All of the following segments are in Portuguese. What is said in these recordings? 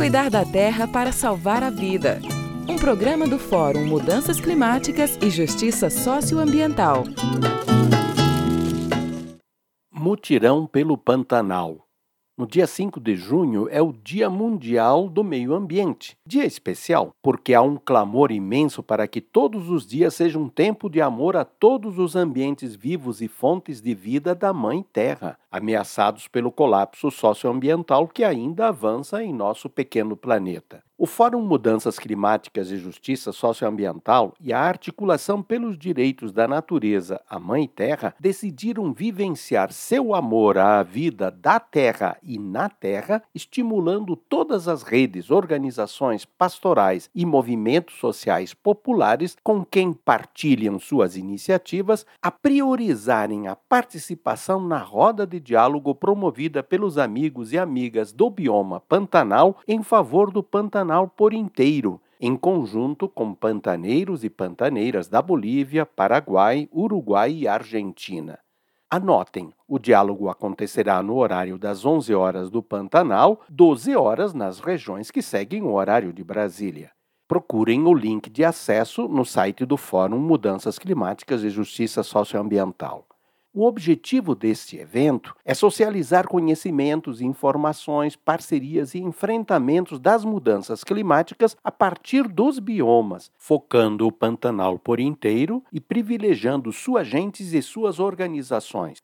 Cuidar da terra para salvar a vida. Um programa do Fórum Mudanças Climáticas e Justiça Socioambiental. Mutirão pelo Pantanal. No dia 5 de junho é o Dia Mundial do Meio Ambiente. Dia especial porque há um clamor imenso para que todos os dias sejam um tempo de amor a todos os ambientes vivos e fontes de vida da Mãe Terra, ameaçados pelo colapso socioambiental que ainda avança em nosso pequeno planeta. O Fórum Mudanças Climáticas e Justiça Socioambiental e a Articulação pelos Direitos da Natureza, a Mãe Terra, decidiram vivenciar seu amor à vida da Terra e na Terra, estimulando todas as redes, organizações pastorais e movimentos sociais populares com quem partilham suas iniciativas a priorizarem a participação na roda de diálogo promovida pelos amigos e amigas do bioma Pantanal em favor do Pantanal Por inteiro, em conjunto com pantaneiros e pantaneiras da Bolívia, Paraguai, Uruguai e Argentina. Anotem, o diálogo acontecerá no horário das 11 horas do Pantanal, 12 horas nas regiões que seguem o horário de Brasília. Procurem o link de acesso no site do Fórum Mudanças Climáticas e Justiça Socioambiental. O objetivo deste evento é socializar conhecimentos, informações, parcerias e enfrentamentos das mudanças climáticas a partir dos biomas, focando o Pantanal por inteiro e privilegiando suas gentes e suas organizações.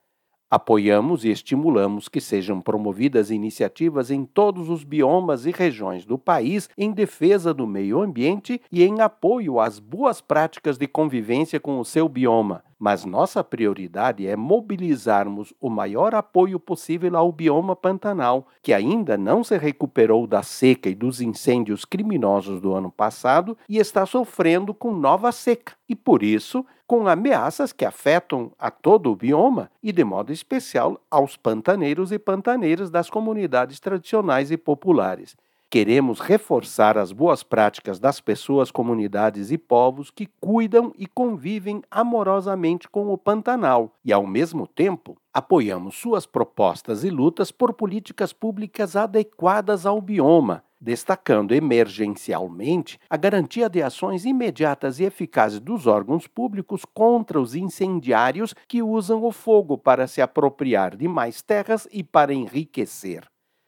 Apoiamos e estimulamos que sejam promovidas iniciativas em todos os biomas e regiões do país em defesa do meio ambiente e em apoio às boas práticas de convivência com o seu bioma, mas nossa prioridade é mobilizarmos o maior apoio possível ao bioma Pantanal, que ainda não se recuperou da seca e dos incêndios criminosos do ano passado e está sofrendo com nova seca, e por isso com ameaças que afetam a todo o bioma e, de modo especial, aos pantaneiros e pantaneiras das comunidades tradicionais e populares. Queremos reforçar as boas práticas das pessoas, comunidades e povos que cuidam e convivem amorosamente com o Pantanal e, ao mesmo tempo, apoiamos suas propostas e lutas por políticas públicas adequadas ao bioma, destacando emergencialmente a garantia de ações imediatas e eficazes dos órgãos públicos contra os incendiários que usam o fogo para se apropriar de mais terras e para enriquecer.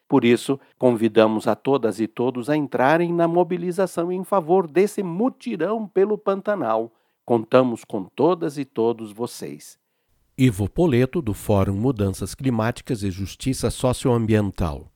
Por isso, convidamos a todas e todos a entrarem na mobilização em favor desse mutirão pelo Pantanal. Contamos com todas e todos vocês. Ivo Poleto, do Fórum Mudanças Climáticas e Justiça Socioambiental.